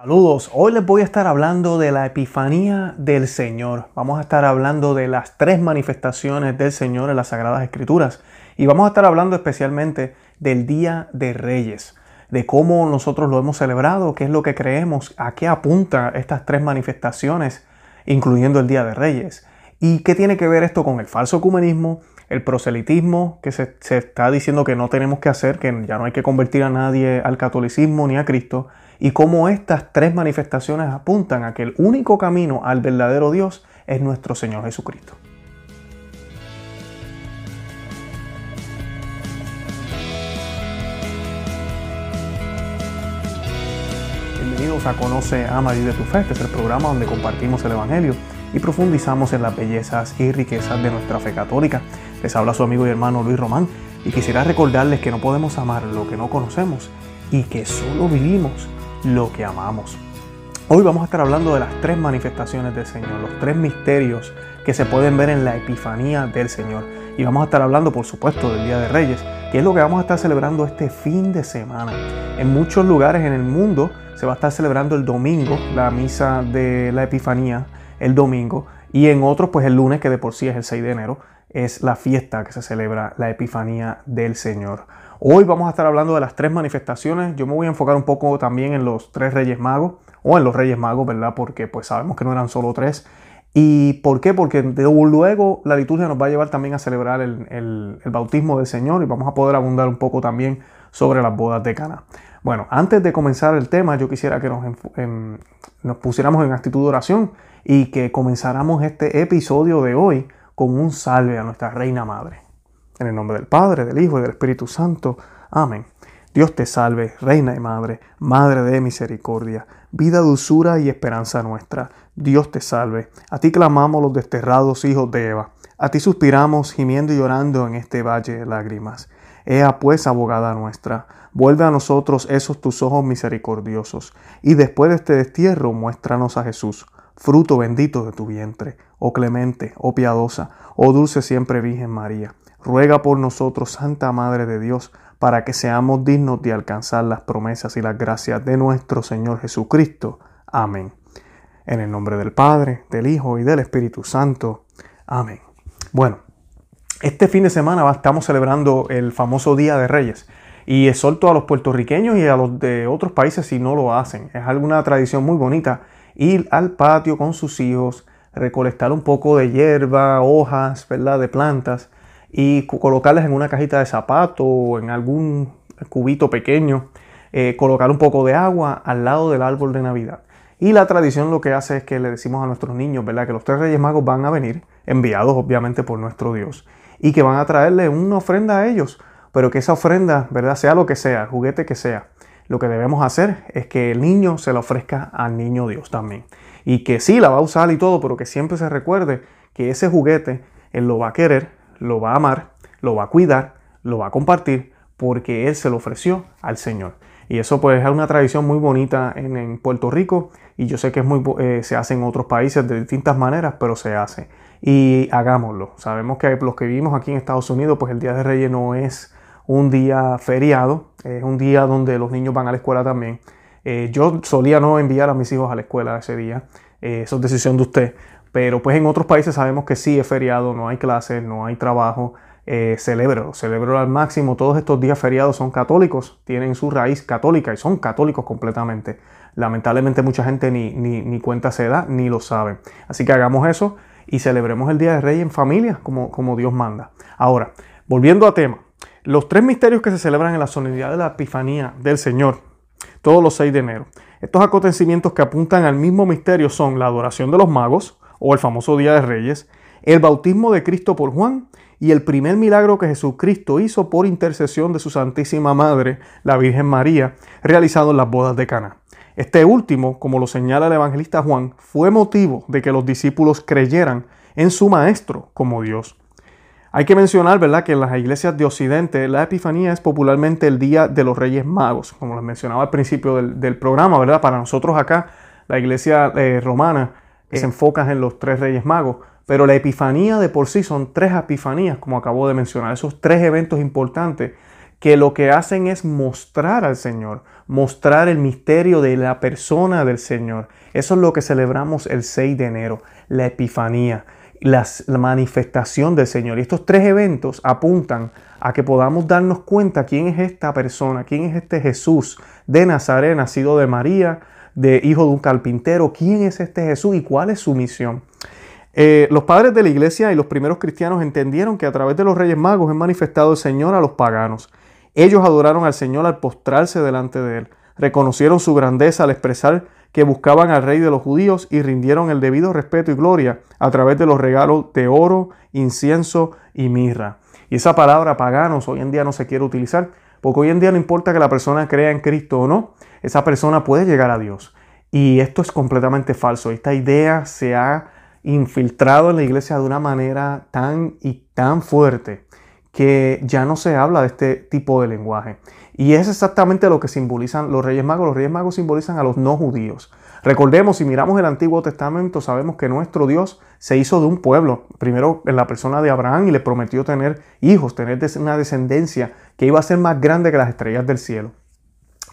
Saludos, hoy les voy a estar hablando de la Epifanía del Señor. Vamos a estar hablando de las tres manifestaciones del Señor en las Sagradas Escrituras. Y vamos a estar hablando especialmente del Día de Reyes, de cómo nosotros lo hemos celebrado, qué es lo que creemos, a qué apunta estas tres manifestaciones, incluyendo el Día de Reyes, y qué tiene que ver esto con el falso ecumenismo, el proselitismo, que se, se está diciendo que no tenemos que hacer, que ya no hay que convertir a nadie al catolicismo ni a Cristo, y cómo estas tres manifestaciones apuntan a que el único camino al verdadero Dios es nuestro Señor Jesucristo. Bienvenidos a Conoce, Ama y de tu Fe. Este es el programa donde compartimos el Evangelio y profundizamos en las bellezas y riquezas de nuestra fe católica. Les habla su amigo y hermano Luis Román y quisiera recordarles que no podemos amar lo que no conocemos y que solo vivimos lo que amamos. Hoy vamos a estar hablando de las tres manifestaciones del Señor, los tres misterios que se pueden ver en la Epifanía del Señor. Y vamos a estar hablando, por supuesto, del Día de Reyes, que es lo que vamos a estar celebrando este fin de semana. En muchos lugares en el mundo se va a estar celebrando el domingo, la misa de la Epifanía, el domingo, y en otros, pues el lunes, que de por sí es el 6 de enero, es la fiesta que se celebra la Epifanía del Señor. Hoy vamos a estar hablando de las tres manifestaciones. Yo me voy a enfocar un poco también en los tres Reyes Magos, o en los Reyes Magos, ¿verdad? Porque pues sabemos que no eran solo tres. ¿Y por qué? Porque luego la liturgia nos va a llevar también a celebrar el, bautismo del Señor y vamos a poder abundar un poco también sobre las bodas de Cana. Bueno, antes de comenzar el tema, yo quisiera que nos, nos pusiéramos en actitud de oración y que comenzáramos este episodio de hoy con un salve a nuestra Reina Madre. En el nombre del Padre, del Hijo y del Espíritu Santo. Amén. Dios te salve, Reina y Madre, Madre de misericordia, vida, dulzura y esperanza nuestra. Dios te salve. A ti clamamos los desterrados hijos de Eva. A ti suspiramos, gimiendo y llorando en este valle de lágrimas. Ea pues, abogada nuestra, vuelve a nosotros esos tus ojos misericordiosos, y después de este destierro muéstranos a Jesús, fruto bendito de tu vientre, oh clemente, oh piadosa, oh dulce siempre Virgen María ruega por nosotros, Santa Madre de Dios, para que seamos dignos de alcanzar las promesas y las gracias de nuestro Señor Jesucristo. Amén. En el nombre del Padre, del Hijo y del Espíritu Santo. Amén. Bueno, este fin de semana estamos celebrando el famoso Día de Reyes y exhorto a los puertorriqueños y a los de otros países si no lo hacen. Es alguna tradición muy bonita ir al patio con sus hijos, recolectar un poco de hierba, hojas, ¿verdad? de plantas y colocarlas en una cajita de zapato o en algún cubito pequeño, eh, colocar un poco de agua al lado del árbol de Navidad. Y la tradición lo que hace es que le decimos a nuestros niños, ¿verdad? Que los tres reyes magos van a venir, enviados obviamente por nuestro Dios, y que van a traerle una ofrenda a ellos, pero que esa ofrenda, ¿verdad? Sea lo que sea, juguete que sea, lo que debemos hacer es que el niño se la ofrezca al niño Dios también. Y que sí, la va a usar y todo, pero que siempre se recuerde que ese juguete él lo va a querer, lo va a amar, lo va a cuidar, lo va a compartir, porque Él se lo ofreció al Señor. Y eso pues es una tradición muy bonita en, Puerto Rico y yo sé que es muy, eh, se hace en otros países de distintas maneras, pero se hace. Y hagámoslo. Sabemos que los que vivimos aquí en Estados Unidos, pues el Día de Reyes no es un día feriado, es un día donde los niños van a la escuela también. Eh, yo solía no enviar a mis hijos a la escuela ese día, eh, eso es decisión de usted, pero pues en otros países sabemos que sí es feriado, no hay clases, no hay trabajo. Eh, celebro, celebro al máximo. Todos estos días feriados son católicos, tienen su raíz católica y son católicos completamente. Lamentablemente mucha gente ni, ni, cuenta se da ni lo sabe. Así que hagamos eso y celebremos el Día de Rey en familia como, como Dios manda. Ahora, volviendo a tema, los tres misterios que se celebran en la solemnidad de la Epifanía del Señor, todos los 6 de enero. Estos acontecimientos que apuntan al mismo misterio son la adoración de los magos, o el famoso Día de Reyes, el bautismo de Cristo por Juan y el primer milagro que Jesucristo hizo por intercesión de su Santísima Madre, la Virgen María, realizado en las bodas de Cana. Este último, como lo señala el evangelista Juan, fue motivo de que los discípulos creyeran en su Maestro como Dios. Hay que mencionar, ¿verdad?, que en las iglesias de Occidente la Epifanía es popularmente el Día de los Reyes Magos, como les mencionaba al principio del, programa, ¿verdad? Para nosotros acá, la iglesia eh, romana se enfoca en los tres reyes magos, pero la epifanía de por sí son tres epifanías, como acabo de mencionar, esos tres eventos importantes que lo que hacen es mostrar al Señor, mostrar el misterio de la persona del Señor. Eso es lo que celebramos el 6 de enero, la Epifanía, la, manifestación del Señor. Y estos tres eventos apuntan a que podamos darnos cuenta quién es esta persona, quién es este Jesús de Nazaret, nacido de María, de hijo de un carpintero, quién es este Jesús y cuál es su misión. Eh, los padres de la iglesia y los primeros cristianos entendieron que a través de los reyes magos es manifestado el Señor a los paganos. Ellos adoraron al Señor al postrarse delante de Él. Reconocieron su grandeza al expresar que buscaban al rey de los judíos y rindieron el debido respeto y gloria a través de los regalos de oro, incienso y mirra. Y esa palabra paganos hoy en día no se quiere utilizar, porque hoy en día no importa que la persona crea en Cristo o no, esa persona puede llegar a Dios. Y esto es completamente falso. Esta idea se ha infiltrado en la iglesia de una manera tan y tan fuerte que ya no se habla de este tipo de lenguaje. Y es exactamente lo que simbolizan los Reyes Magos. Los Reyes Magos simbolizan a los no judíos. Recordemos, si miramos el Antiguo Testamento, sabemos que nuestro Dios se hizo de un pueblo, primero en la persona de Abraham, y le prometió tener hijos, tener una descendencia que iba a ser más grande que las estrellas del cielo.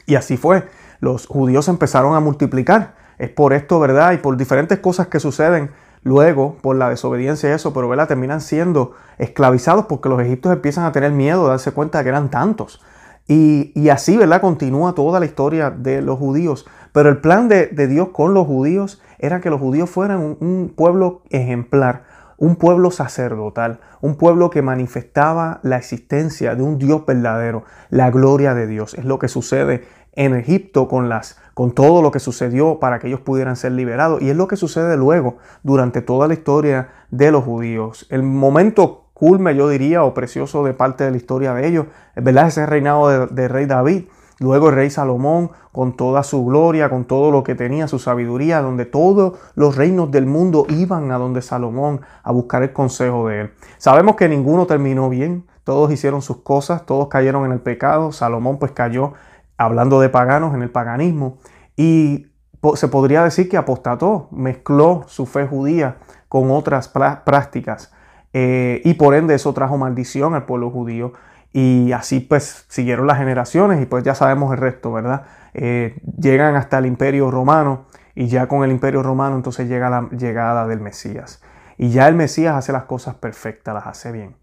Y así fue. Los judíos empezaron a multiplicar. Es por esto, ¿verdad? Y por diferentes cosas que suceden luego por la desobediencia y eso, pero ¿verdad? terminan siendo esclavizados porque los egipcios empiezan a tener miedo de darse cuenta de que eran tantos. Y, así, ¿verdad? Continúa toda la historia de los judíos. Pero el plan de, Dios con los judíos era que los judíos fueran un pueblo ejemplar, un pueblo sacerdotal, un pueblo que manifestaba la existencia de un Dios verdadero, la gloria de Dios. Es lo que sucede en Egipto con las con todo lo que sucedió para que ellos pudieran ser liberados. Y es lo que sucede luego durante toda la historia de los judíos. El momento culme, yo diría, o precioso de parte de la historia de ellos, es verdad ese reinado de, de rey David. Luego el rey Salomón, con toda su gloria, con todo lo que tenía, su sabiduría, donde todos los reinos del mundo iban a donde Salomón a buscar el consejo de él. Sabemos que ninguno terminó bien, todos hicieron sus cosas, todos cayeron en el pecado, Salomón pues cayó hablando de paganos en el paganismo, y se podría decir que apostató, mezcló su fe judía con otras prácticas, eh, y por ende eso trajo maldición al pueblo judío, y así pues siguieron las generaciones, y pues ya sabemos el resto, ¿verdad? Eh, llegan hasta el imperio romano, y ya con el imperio romano entonces llega la llegada del Mesías. Y ya el Mesías hace las cosas perfectas, las hace bien.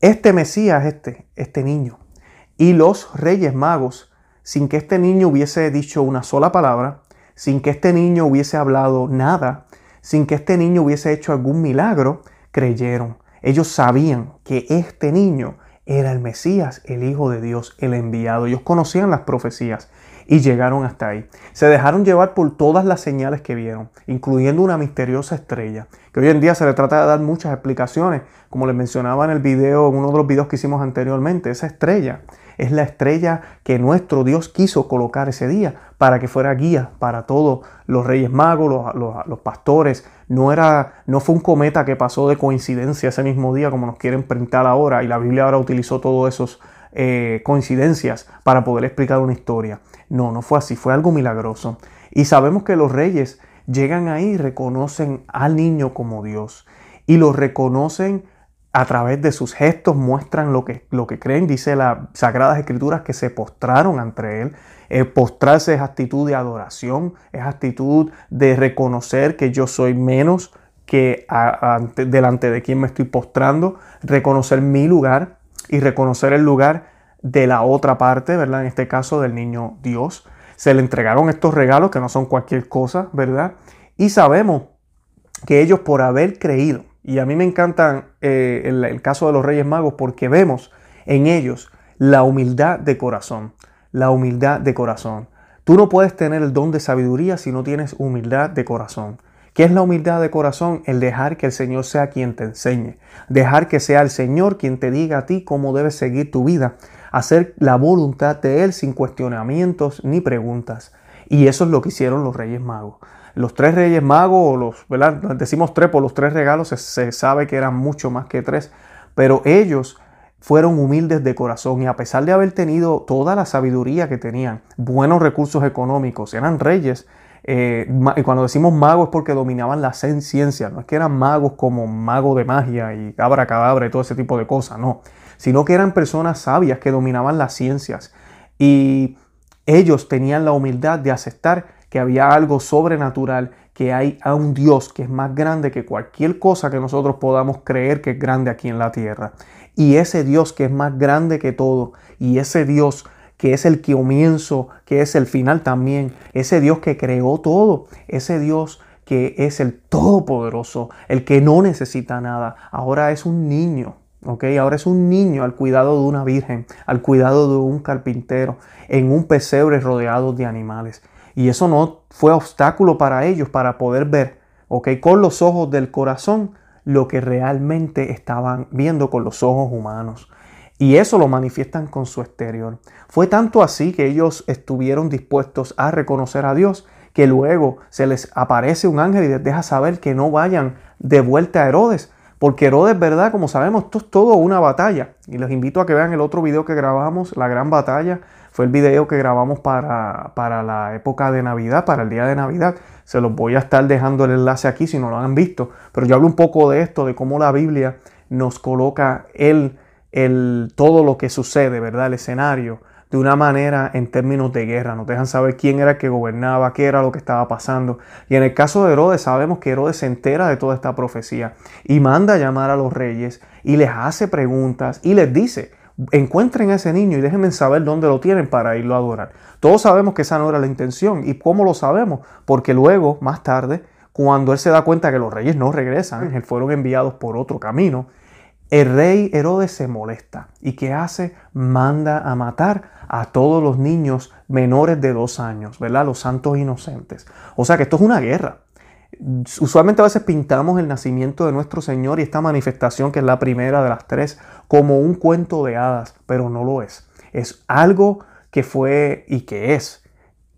Este Mesías, este, este niño, y los reyes magos sin que este niño hubiese dicho una sola palabra, sin que este niño hubiese hablado nada, sin que este niño hubiese hecho algún milagro, creyeron. Ellos sabían que este niño era el Mesías, el Hijo de Dios, el enviado. Ellos conocían las profecías y llegaron hasta ahí. Se dejaron llevar por todas las señales que vieron, incluyendo una misteriosa estrella, que hoy en día se le trata de dar muchas explicaciones, como les mencionaba en el video, en uno de los videos que hicimos anteriormente, esa estrella es la estrella que nuestro Dios quiso colocar ese día para que fuera guía para todos los reyes magos, los, pastores. No, era, no fue un cometa que pasó de coincidencia ese mismo día como nos quieren printar ahora y la Biblia ahora utilizó todas esas eh, coincidencias para poder explicar una historia. No, no fue así, fue algo milagroso. Y sabemos que los reyes llegan ahí y reconocen al niño como Dios y lo reconocen a través de sus gestos muestran lo que, lo que creen. Dice las Sagradas Escrituras que se postraron ante Él. Eh, postrarse es actitud de adoración, es actitud de reconocer que yo soy menos que delante de quien me estoy postrando, reconocer mi lugar y reconocer el lugar de la otra parte, ¿verdad? En este caso del niño Dios. Se le entregaron estos regalos que no son cualquier cosa, ¿verdad? Y sabemos que ellos por haber creído, y a mí me encanta eh, el, caso de los Reyes Magos porque vemos en ellos la humildad de corazón. La humildad de corazón. Tú no puedes tener el don de sabiduría si no tienes humildad de corazón. ¿Qué es la humildad de corazón? El dejar que el Señor sea quien te enseñe. Dejar que sea el Señor quien te diga a ti cómo debes seguir tu vida. Hacer la voluntad de Él sin cuestionamientos ni preguntas. Y eso es lo que hicieron los Reyes Magos los tres reyes magos, o los, decimos tres por los tres regalos, se, sabe que eran mucho más que tres, pero ellos fueron humildes de corazón y a pesar de haber tenido toda la sabiduría que tenían, buenos recursos económicos, eran reyes, eh, y cuando decimos magos es porque dominaban la ciencia, no es que eran magos como mago de magia y cabra cadabra y todo ese tipo de cosas, no. sino que eran personas sabias que dominaban las ciencias. Y ellos tenían la humildad de aceptar que había algo sobrenatural, que hay a un Dios que es más grande que cualquier cosa que nosotros podamos creer que es grande aquí en la tierra. Y ese Dios que es más grande que todo, y ese Dios que es el comienzo, que es el final también, ese Dios que creó todo, ese Dios que es el todopoderoso, el que no necesita nada, ahora es un niño, ¿ok? Ahora es un niño al cuidado de una virgen, al cuidado de un carpintero, en un pesebre rodeado de animales. Y eso no fue obstáculo para ellos para poder ver, ¿ok? Con los ojos del corazón lo que realmente estaban viendo con los ojos humanos. Y eso lo manifiestan con su exterior. Fue tanto así que ellos estuvieron dispuestos a reconocer a Dios que luego se les aparece un ángel y les deja saber que no vayan de vuelta a Herodes. Porque Herodes, ¿verdad? Como sabemos, esto es todo una batalla. Y les invito a que vean el otro video que grabamos, la gran batalla. Fue el video que grabamos para, para la época de Navidad, para el día de Navidad. Se los voy a estar dejando el enlace aquí si no lo han visto. Pero yo hablo un poco de esto, de cómo la Biblia nos coloca el el, todo lo que sucede, ¿verdad? El escenario de una manera en términos de guerra. Nos dejan saber quién era el que gobernaba, qué era lo que estaba pasando. Y en el caso de Herodes sabemos que Herodes se entera de toda esta profecía y manda a llamar a los reyes y les hace preguntas y les dice, encuentren a ese niño y déjenme saber dónde lo tienen para irlo a adorar. Todos sabemos que esa no era la intención. ¿Y cómo lo sabemos? Porque luego, más tarde, cuando él se da cuenta que los reyes no regresan, fueron enviados por otro camino, el rey Herodes se molesta y ¿qué hace? Manda a matar a todos los niños menores de dos años, ¿verdad? Los santos inocentes. O sea que esto es una guerra. Usualmente a veces pintamos el nacimiento de nuestro Señor y esta manifestación, que es la primera de las tres, como un cuento de hadas, pero no lo es. Es algo que fue y que es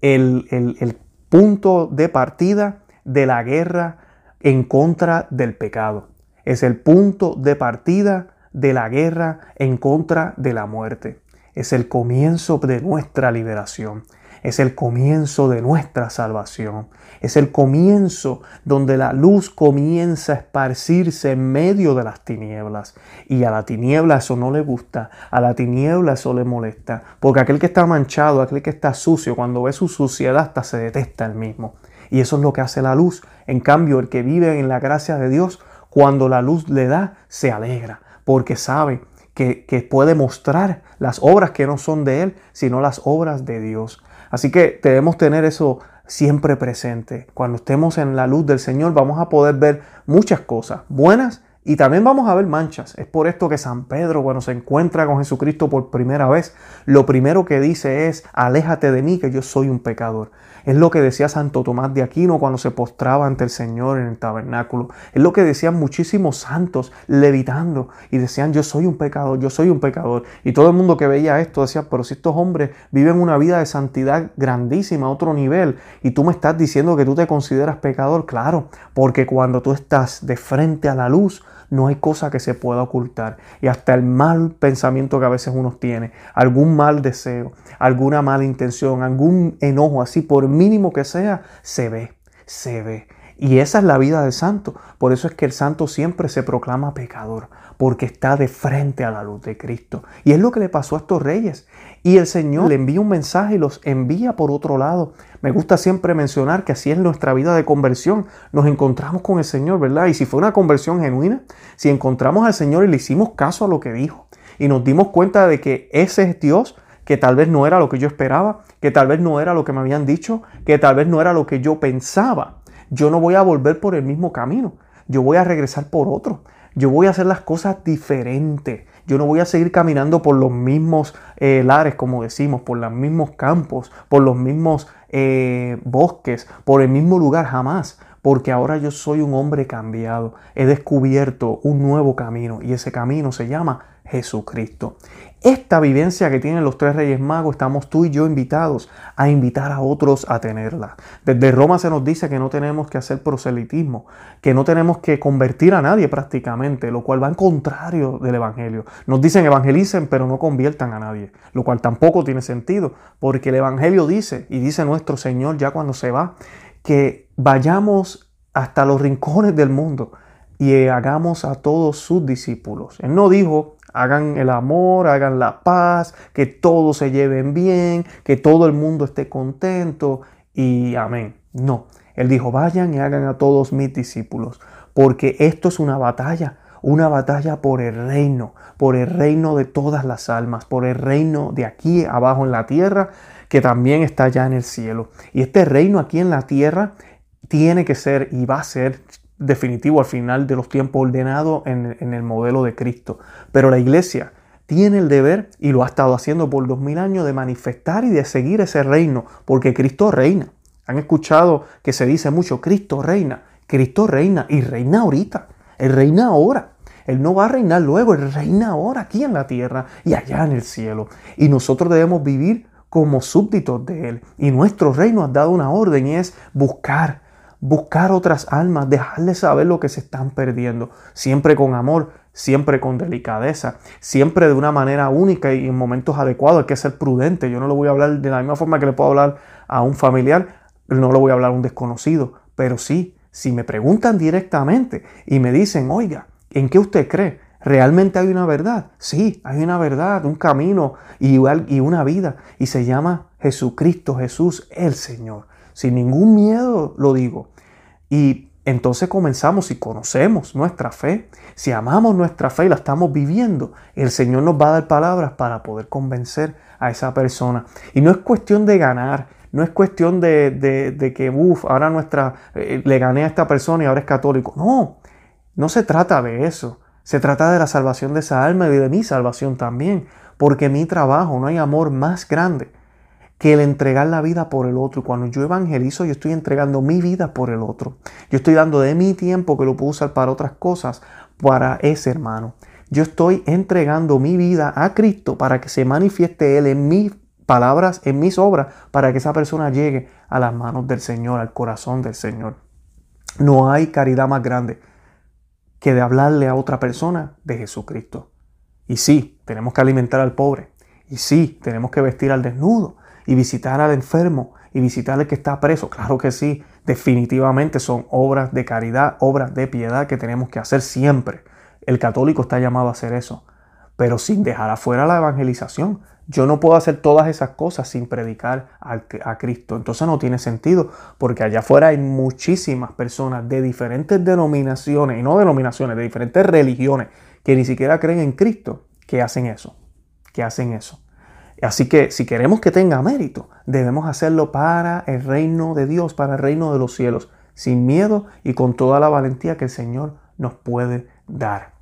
el, el punto de partida de la guerra en contra del pecado es el punto de partida de la guerra en contra de la muerte. Es el comienzo de nuestra liberación. Es el comienzo de nuestra salvación. Es el comienzo donde la luz comienza a esparcirse en medio de las tinieblas. Y a la tiniebla eso no le gusta, a la tiniebla eso le molesta. Porque aquel que está manchado, aquel que está sucio, cuando ve su suciedad hasta se detesta el mismo. Y eso es lo que hace la luz. En cambio, el que vive en la gracia de Dios cuando la luz le da, se alegra, porque sabe que, puede mostrar las obras que no son de Él, sino las obras de Dios. Así que debemos tener eso siempre presente. Cuando estemos en la luz del Señor vamos a poder ver muchas cosas buenas y también vamos a ver manchas. Es por esto que San Pedro, cuando se encuentra con Jesucristo por primera vez, lo primero que dice es, aléjate de mí, que yo soy un pecador. Es lo que decía Santo Tomás de Aquino cuando se postraba ante el Señor en el tabernáculo. Es lo que decían muchísimos santos levitando y decían, yo soy un pecador, yo soy un pecador. Y todo el mundo que veía esto decía, pero si estos hombres viven una vida de santidad grandísima, otro nivel, y tú me estás diciendo que tú te consideras pecador, claro, porque cuando tú estás de frente a la luz, no hay cosa que se pueda ocultar. Y hasta el mal pensamiento que a veces uno tiene, algún mal deseo, alguna mala intención, algún enojo así, por mínimo que sea, se ve, se ve. Y esa es la vida del santo. Por eso es que el santo siempre se proclama pecador, porque está de frente a la luz de Cristo. Y es lo que le pasó a estos reyes. Y el Señor le envía un mensaje y los envía por otro lado. Me gusta siempre mencionar que así es nuestra vida de conversión. Nos encontramos con el Señor, ¿verdad? Y si fue una conversión genuina, si encontramos al Señor y le hicimos caso a lo que dijo y nos dimos cuenta de que ese es Dios, que tal vez no era lo que yo esperaba, que tal vez no era lo que me habían dicho, que tal vez no era lo que yo pensaba yo no voy a volver por el mismo camino, yo voy a regresar por otro, yo voy a hacer las cosas diferentes, yo no voy a seguir caminando por los mismos eh, lares, como decimos, por los mismos campos, por los mismos eh, bosques, por el mismo lugar, jamás. Porque ahora yo soy un hombre cambiado. He descubierto un nuevo camino y ese camino se llama Jesucristo. Esta vivencia que tienen los tres reyes magos, estamos tú y yo invitados a invitar a otros a tenerla. Desde Roma se nos dice que no tenemos que hacer proselitismo, que no tenemos que convertir a nadie prácticamente, lo cual va en contrario del Evangelio. Nos dicen evangelicen, pero no conviertan a nadie, lo cual tampoco tiene sentido, porque el Evangelio dice, y dice nuestro Señor ya cuando se va, que vayamos hasta los rincones del mundo y hagamos a todos sus discípulos. Él no dijo Hagan el amor, hagan la paz, que todos se lleven bien, que todo el mundo esté contento y amén. No, él dijo, vayan y hagan a todos mis discípulos, porque esto es una batalla, una batalla por el reino, por el reino de todas las almas, por el reino de aquí abajo en la tierra, que también está allá en el cielo. Y este reino aquí en la tierra tiene que ser y va a ser definitivo al final de los tiempos ordenado en, en el modelo de Cristo. Pero la iglesia tiene el deber, y lo ha estado haciendo por dos mil años, de manifestar y de seguir ese reino, porque Cristo reina. Han escuchado que se dice mucho, Cristo reina, Cristo reina y reina ahorita, Él reina ahora. Él no va a reinar luego, Él reina ahora aquí en la tierra y allá en el cielo. Y nosotros debemos vivir como súbditos de Él. Y nuestro reino ha dado una orden y es buscar, buscar otras almas, dejarles saber lo que se están perdiendo, siempre con amor, siempre con delicadeza, siempre de una manera única y en momentos adecuados. Hay que ser prudente. Yo no lo voy a hablar de la misma forma que le puedo hablar a un familiar, no lo voy a hablar a un desconocido, pero sí, si me preguntan directamente y me dicen, oiga, ¿en qué usted cree? ¿Realmente hay una verdad? Sí, hay una verdad, un camino y, una vida. Y se llama Jesucristo, Jesús, el Señor. Sin ningún miedo lo digo. Y entonces comenzamos, si conocemos nuestra fe, si amamos nuestra fe y la estamos viviendo, el Señor nos va a dar palabras para poder convencer a esa persona. Y no es cuestión de ganar, no es cuestión de, que, uff, ahora nuestra, eh, le gané a esta persona y ahora es católico. No, no se trata de eso. Se trata de la salvación de esa alma y de mi salvación también. Porque mi trabajo, no hay amor más grande que el entregar la vida por el otro. Y cuando yo evangelizo, yo estoy entregando mi vida por el otro. Yo estoy dando de mi tiempo que lo puedo usar para otras cosas, para ese hermano. Yo estoy entregando mi vida a Cristo para que se manifieste Él en mis palabras, en mis obras, para que esa persona llegue a las manos del Señor, al corazón del Señor. No hay caridad más grande que de hablarle a otra persona de Jesucristo. Y sí, tenemos que alimentar al pobre. Y sí, tenemos que vestir al desnudo y visitar al enfermo y visitar al que está preso. Claro que sí, definitivamente son obras de caridad, obras de piedad que tenemos que hacer siempre. El católico está llamado a hacer eso, pero sin dejar afuera la evangelización. Yo no puedo hacer todas esas cosas sin predicar a, Cristo. Entonces no tiene sentido, porque allá afuera hay muchísimas personas de diferentes denominaciones, y no denominaciones, de diferentes religiones, que ni siquiera creen en Cristo, que hacen eso, que hacen eso. Así que si queremos que tenga mérito, debemos hacerlo para el reino de Dios, para el reino de los cielos, sin miedo y con toda la valentía que el Señor nos puede dar.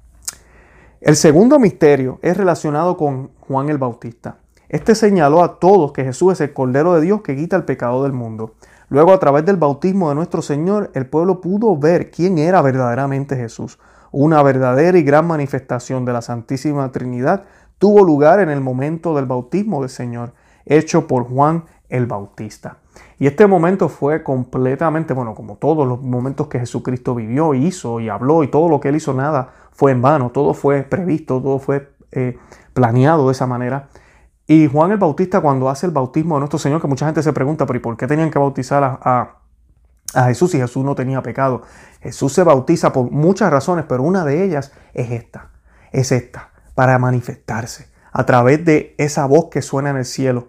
El segundo misterio es relacionado con Juan el Bautista. Este señaló a todos que Jesús es el Cordero de Dios que quita el pecado del mundo. Luego, a través del bautismo de nuestro Señor, el pueblo pudo ver quién era verdaderamente Jesús. Una verdadera y gran manifestación de la Santísima Trinidad tuvo lugar en el momento del bautismo del Señor, hecho por Juan el Bautista. Y este momento fue completamente, bueno, como todos los momentos que Jesucristo vivió, hizo y habló y todo lo que él hizo, nada fue en vano, todo fue previsto, todo fue eh, planeado de esa manera. Y Juan el Bautista cuando hace el bautismo de nuestro Señor, que mucha gente se pregunta, pero ¿y por qué tenían que bautizar a, a Jesús si Jesús no tenía pecado? Jesús se bautiza por muchas razones, pero una de ellas es esta, es esta, para manifestarse a través de esa voz que suena en el cielo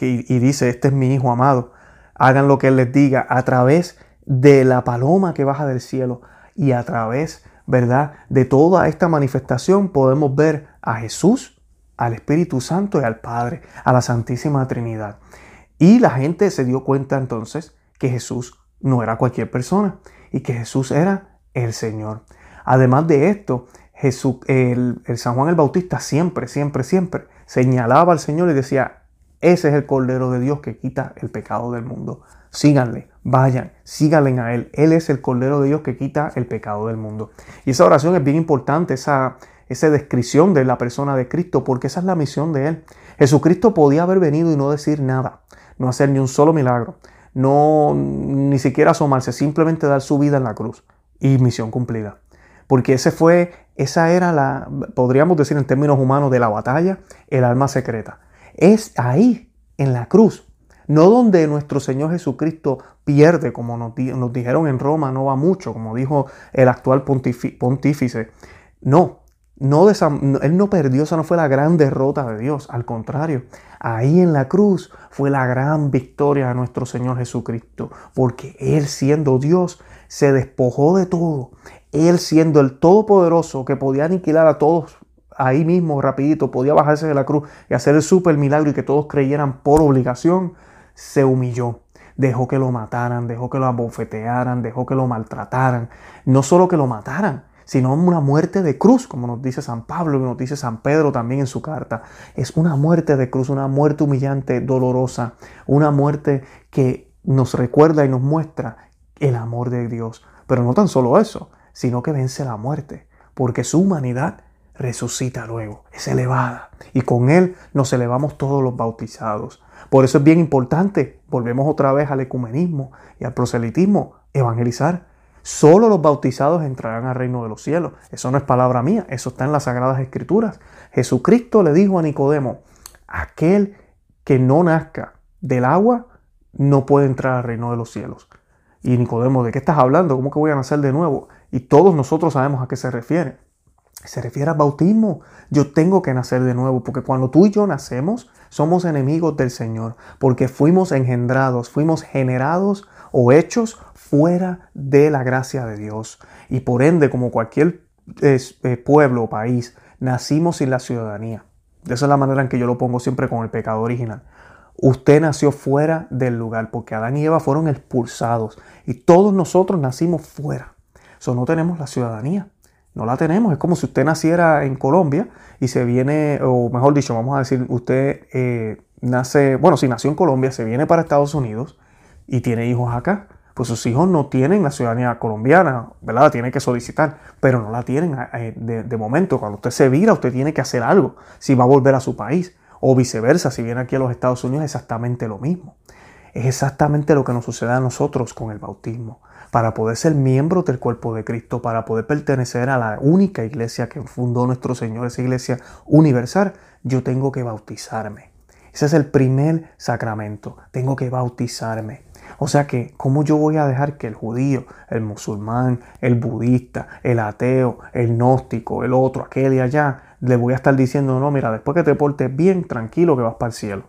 y dice, este es mi Hijo amado, hagan lo que Él les diga, a través de la paloma que baja del cielo y a través ¿verdad? De toda esta manifestación podemos ver a Jesús, al Espíritu Santo y al Padre, a la Santísima Trinidad. Y la gente se dio cuenta entonces que Jesús no era cualquier persona y que Jesús era el Señor. Además de esto, Jesús, el, San Juan el Bautista siempre, siempre, siempre señalaba al Señor y decía, ese es el Cordero de Dios que quita el pecado del mundo. Síganle, vayan, síganle a Él. Él es el Cordero de Dios que quita el pecado del mundo. Y esa oración es bien importante, esa, esa descripción de la persona de Cristo, porque esa es la misión de Él. Jesucristo podía haber venido y no decir nada, no hacer ni un solo milagro, no ni siquiera asomarse, simplemente dar su vida en la cruz y misión cumplida. Porque ese fue, esa era la, podríamos decir en términos humanos, de la batalla, el alma secreta. Es ahí, en la cruz, no donde nuestro Señor Jesucristo pierde, como nos, dijeron en Roma, no va mucho, como dijo el actual pontífice. No, no él no perdió, esa no fue la gran derrota de Dios, al contrario, ahí en la cruz fue la gran victoria de nuestro Señor Jesucristo, porque Él siendo Dios se despojó de todo, Él siendo el Todopoderoso que podía aniquilar a todos ahí mismo rapidito, podía bajarse de la cruz y hacer el super milagro y que todos creyeran por obligación, se humilló. Dejó que lo mataran, dejó que lo abofetearan, dejó que lo maltrataran. No solo que lo mataran, sino una muerte de cruz, como nos dice San Pablo y nos dice San Pedro también en su carta. Es una muerte de cruz, una muerte humillante, dolorosa, una muerte que nos recuerda y nos muestra el amor de Dios. Pero no tan solo eso, sino que vence la muerte, porque su humanidad resucita luego, es elevada. Y con Él nos elevamos todos los bautizados. Por eso es bien importante, volvemos otra vez al ecumenismo y al proselitismo, evangelizar. Solo los bautizados entrarán al reino de los cielos. Eso no es palabra mía, eso está en las Sagradas Escrituras. Jesucristo le dijo a Nicodemo, aquel que no nazca del agua no puede entrar al reino de los cielos. Y Nicodemo, ¿de qué estás hablando? ¿Cómo que voy a nacer de nuevo? Y todos nosotros sabemos a qué se refiere. Se refiere al bautismo. Yo tengo que nacer de nuevo, porque cuando tú y yo nacemos, somos enemigos del Señor, porque fuimos engendrados, fuimos generados o hechos fuera de la gracia de Dios. Y por ende, como cualquier eh, pueblo o país, nacimos sin la ciudadanía. Esa es la manera en que yo lo pongo siempre con el pecado original. Usted nació fuera del lugar, porque Adán y Eva fueron expulsados y todos nosotros nacimos fuera. Eso no tenemos la ciudadanía. No la tenemos. Es como si usted naciera en Colombia y se viene, o mejor dicho, vamos a decir, usted eh, nace, bueno, si nació en Colombia, se viene para Estados Unidos y tiene hijos acá. Pues sus hijos no tienen la ciudadanía colombiana, ¿verdad? La tiene que solicitar, pero no la tienen eh, de, de momento. Cuando usted se vira, usted tiene que hacer algo si va a volver a su país. O viceversa, si viene aquí a los Estados Unidos, exactamente lo mismo. Es exactamente lo que nos sucede a nosotros con el bautismo para poder ser miembro del cuerpo de Cristo, para poder pertenecer a la única iglesia que fundó nuestro Señor, esa iglesia universal, yo tengo que bautizarme. Ese es el primer sacramento. Tengo que bautizarme. O sea que, ¿cómo yo voy a dejar que el judío, el musulmán, el budista, el ateo, el gnóstico, el otro, aquel y allá, le voy a estar diciendo, no, mira, después que te portes bien, tranquilo que vas para el cielo?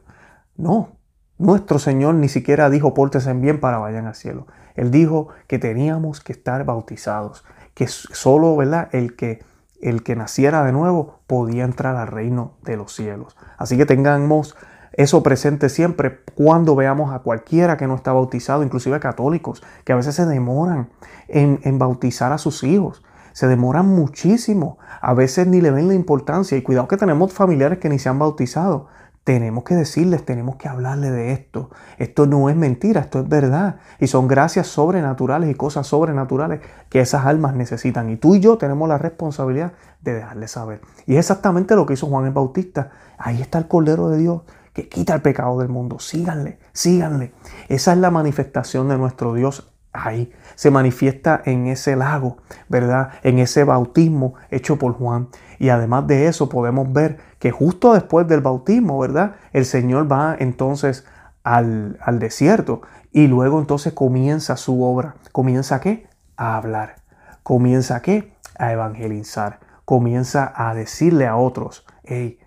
No, nuestro Señor ni siquiera dijo pórtense bien para vayan al cielo. Él dijo que teníamos que estar bautizados, que solo ¿verdad? El, que, el que naciera de nuevo podía entrar al reino de los cielos. Así que tengamos eso presente siempre cuando veamos a cualquiera que no está bautizado, inclusive católicos, que a veces se demoran en, en bautizar a sus hijos se demoran muchísimo. A veces ni le ven la importancia. Y cuidado que tenemos familiares que ni se han bautizado tenemos que decirles, tenemos que hablarle de esto. Esto no es mentira, esto es verdad. Y son gracias sobrenaturales y cosas sobrenaturales que esas almas necesitan. Y tú y yo tenemos la responsabilidad de dejarles saber. Y es exactamente lo que hizo Juan el Bautista. Ahí está el Cordero de Dios que quita el pecado del mundo. Síganle, síganle. Esa es la manifestación de nuestro Dios ahí. Se manifiesta en ese lago, ¿verdad? En ese bautismo hecho por Juan. Y además de eso podemos ver que justo después del bautismo, ¿verdad? El Señor va entonces al, al desierto y luego entonces comienza su obra. ¿Comienza qué? A hablar. ¿Comienza qué? A evangelizar. Comienza a decirle a otros, hey,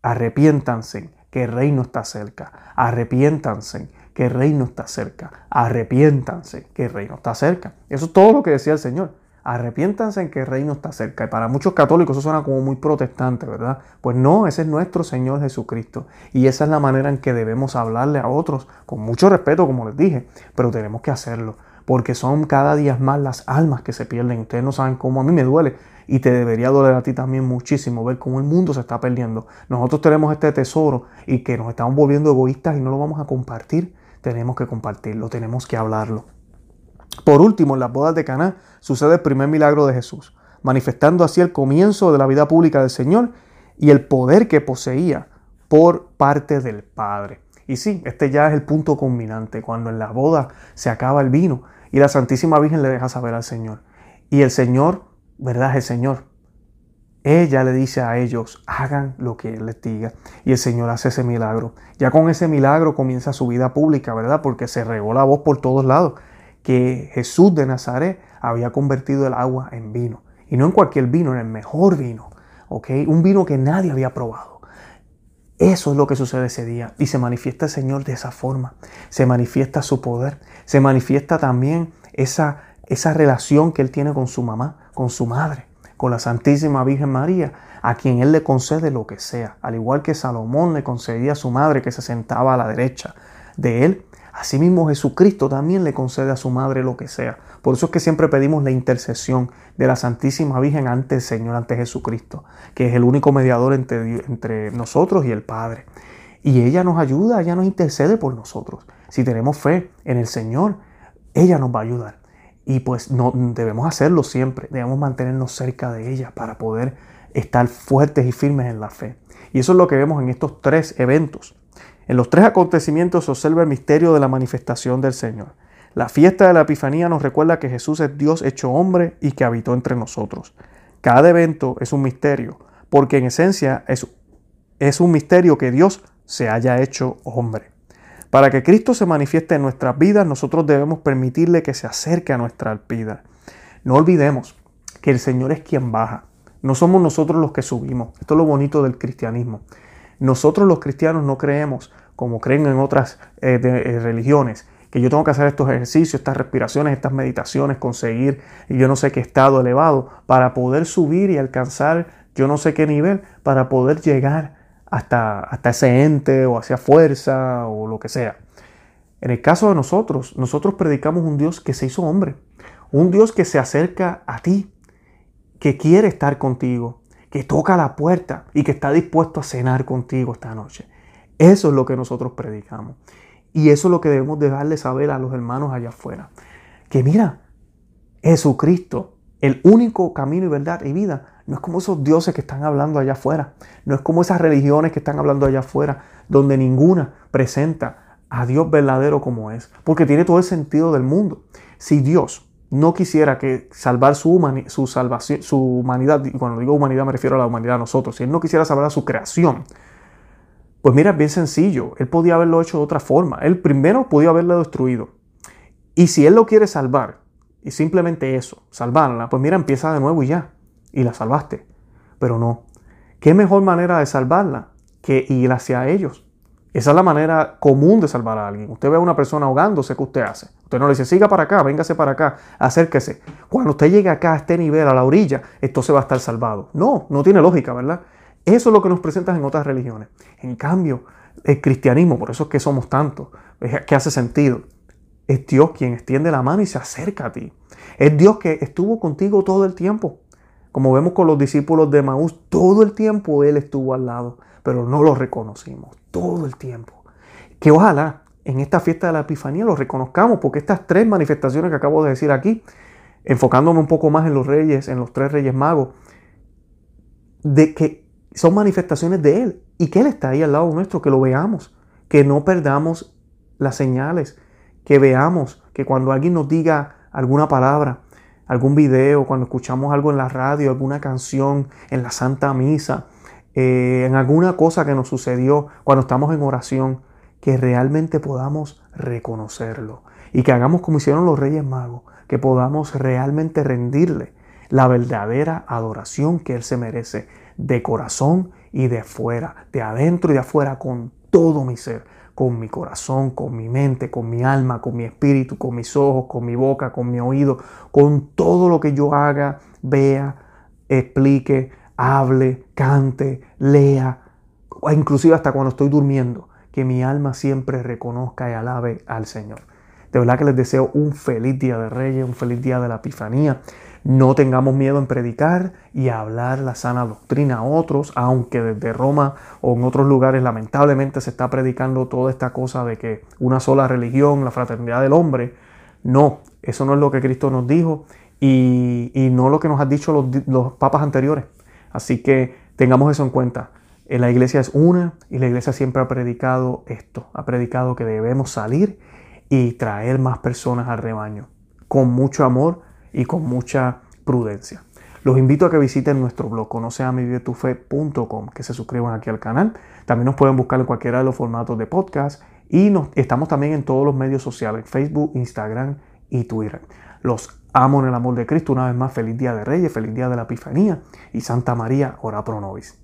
arrepiéntanse, que el reino está cerca. Arrepiéntanse, que el reino está cerca. Arrepiéntanse, que el reino está cerca. Eso es todo lo que decía el Señor. Arrepiéntanse en que el reino está cerca. Y para muchos católicos eso suena como muy protestante, ¿verdad? Pues no, ese es nuestro Señor Jesucristo. Y esa es la manera en que debemos hablarle a otros, con mucho respeto, como les dije, pero tenemos que hacerlo. Porque son cada día más las almas que se pierden. Ustedes no saben cómo a mí me duele. Y te debería doler a ti también muchísimo ver cómo el mundo se está perdiendo. Nosotros tenemos este tesoro y que nos estamos volviendo egoístas y no lo vamos a compartir. Tenemos que compartirlo, tenemos que hablarlo. Por último, en las bodas de Caná sucede el primer milagro de Jesús, manifestando así el comienzo de la vida pública del Señor y el poder que poseía por parte del Padre. Y sí, este ya es el punto culminante, cuando en la boda se acaba el vino y la Santísima Virgen le deja saber al Señor. Y el Señor, ¿verdad? El Señor. Ella le dice a ellos, hagan lo que Él les diga. Y el Señor hace ese milagro. Ya con ese milagro comienza su vida pública, ¿verdad? Porque se regó la voz por todos lados que Jesús de Nazaret había convertido el agua en vino. Y no en cualquier vino, en el mejor vino. ¿ok? Un vino que nadie había probado. Eso es lo que sucede ese día y se manifiesta el Señor de esa forma. Se manifiesta su poder, se manifiesta también esa, esa relación que Él tiene con su mamá, con su madre, con la Santísima Virgen María, a quien Él le concede lo que sea. Al igual que Salomón le concedía a su madre que se sentaba a la derecha de Él, Asimismo Jesucristo también le concede a su madre lo que sea. Por eso es que siempre pedimos la intercesión de la Santísima Virgen ante el Señor, ante Jesucristo, que es el único mediador entre, entre nosotros y el Padre. Y ella nos ayuda, ella nos intercede por nosotros. Si tenemos fe en el Señor, ella nos va a ayudar. Y pues no debemos hacerlo siempre, debemos mantenernos cerca de ella para poder estar fuertes y firmes en la fe. Y eso es lo que vemos en estos tres eventos. En los tres acontecimientos se observa el misterio de la manifestación del Señor. La fiesta de la Epifanía nos recuerda que Jesús es Dios hecho hombre y que habitó entre nosotros. Cada evento es un misterio, porque en esencia es, es un misterio que Dios se haya hecho hombre. Para que Cristo se manifieste en nuestras vidas, nosotros debemos permitirle que se acerque a nuestra vida. No olvidemos que el Señor es quien baja. No somos nosotros los que subimos. Esto es lo bonito del cristianismo. Nosotros los cristianos no creemos, como creen en otras eh, eh, religiones, que yo tengo que hacer estos ejercicios, estas respiraciones, estas meditaciones, conseguir yo no sé qué estado elevado para poder subir y alcanzar yo no sé qué nivel, para poder llegar hasta, hasta ese ente o hacia fuerza o lo que sea. En el caso de nosotros, nosotros predicamos un Dios que se hizo hombre, un Dios que se acerca a ti, que quiere estar contigo, que toca la puerta y que está dispuesto a cenar contigo esta noche. Eso es lo que nosotros predicamos. Y eso es lo que debemos dejarle saber a los hermanos allá afuera. Que mira, Jesucristo, el único camino y verdad y vida, no es como esos dioses que están hablando allá afuera. No es como esas religiones que están hablando allá afuera, donde ninguna presenta a Dios verdadero como es. Porque tiene todo el sentido del mundo. Si Dios no quisiera que salvar su, su, salvación, su humanidad, y cuando digo humanidad me refiero a la humanidad a nosotros, si Él no quisiera salvar a su creación, pues mira, es bien sencillo, Él podía haberlo hecho de otra forma. Él primero podía haberlo destruido. Y si Él lo quiere salvar, y simplemente eso, salvarla, pues mira, empieza de nuevo y ya, y la salvaste. Pero no, ¿qué mejor manera de salvarla que ir hacia ellos? Esa es la manera común de salvar a alguien. Usted ve a una persona ahogándose, ¿qué usted hace? Usted no le dice, siga para acá, véngase para acá, acérquese. Cuando usted llegue acá a este nivel, a la orilla, esto se va a estar salvado. No, no tiene lógica, ¿verdad? Eso es lo que nos presentan en otras religiones. En cambio, el cristianismo, por eso es que somos tantos, es que hace sentido. Es Dios quien extiende la mano y se acerca a ti. Es Dios que estuvo contigo todo el tiempo. Como vemos con los discípulos de Maús, todo el tiempo Él estuvo al lado pero no lo reconocimos todo el tiempo. Que ojalá en esta fiesta de la Epifanía lo reconozcamos, porque estas tres manifestaciones que acabo de decir aquí, enfocándome un poco más en los reyes, en los tres reyes magos, de que son manifestaciones de Él y que Él está ahí al lado nuestro, que lo veamos, que no perdamos las señales, que veamos que cuando alguien nos diga alguna palabra, algún video, cuando escuchamos algo en la radio, alguna canción en la Santa Misa, eh, en alguna cosa que nos sucedió cuando estamos en oración, que realmente podamos reconocerlo y que hagamos como hicieron los Reyes Magos, que podamos realmente rendirle la verdadera adoración que Él se merece de corazón y de afuera, de adentro y de afuera, con todo mi ser, con mi corazón, con mi mente, con mi alma, con mi espíritu, con mis ojos, con mi boca, con mi oído, con todo lo que yo haga, vea, explique, hable, cante, lea, inclusive hasta cuando estoy durmiendo, que mi alma siempre reconozca y alabe al Señor. De verdad que les deseo un feliz día de Reyes, un feliz día de la Epifanía. No tengamos miedo en predicar y hablar la sana doctrina a otros, aunque desde Roma o en otros lugares lamentablemente se está predicando toda esta cosa de que una sola religión, la fraternidad del hombre. No, eso no es lo que Cristo nos dijo y, no lo que nos han dicho los, los papas anteriores. Así que tengamos eso en cuenta. Eh, la iglesia es una y la iglesia siempre ha predicado esto, ha predicado que debemos salir y traer más personas al rebaño, con mucho amor y con mucha prudencia. Los invito a que visiten nuestro blog conoceamivivetufe.com, que se suscriban aquí al canal. También nos pueden buscar en cualquiera de los formatos de podcast y estamos también en todos los medios sociales, Facebook, Instagram y Twitter. Los amo en el amor de Cristo. Una vez más, feliz día de Reyes, feliz día de la Epifanía y Santa María, ora pro nobis.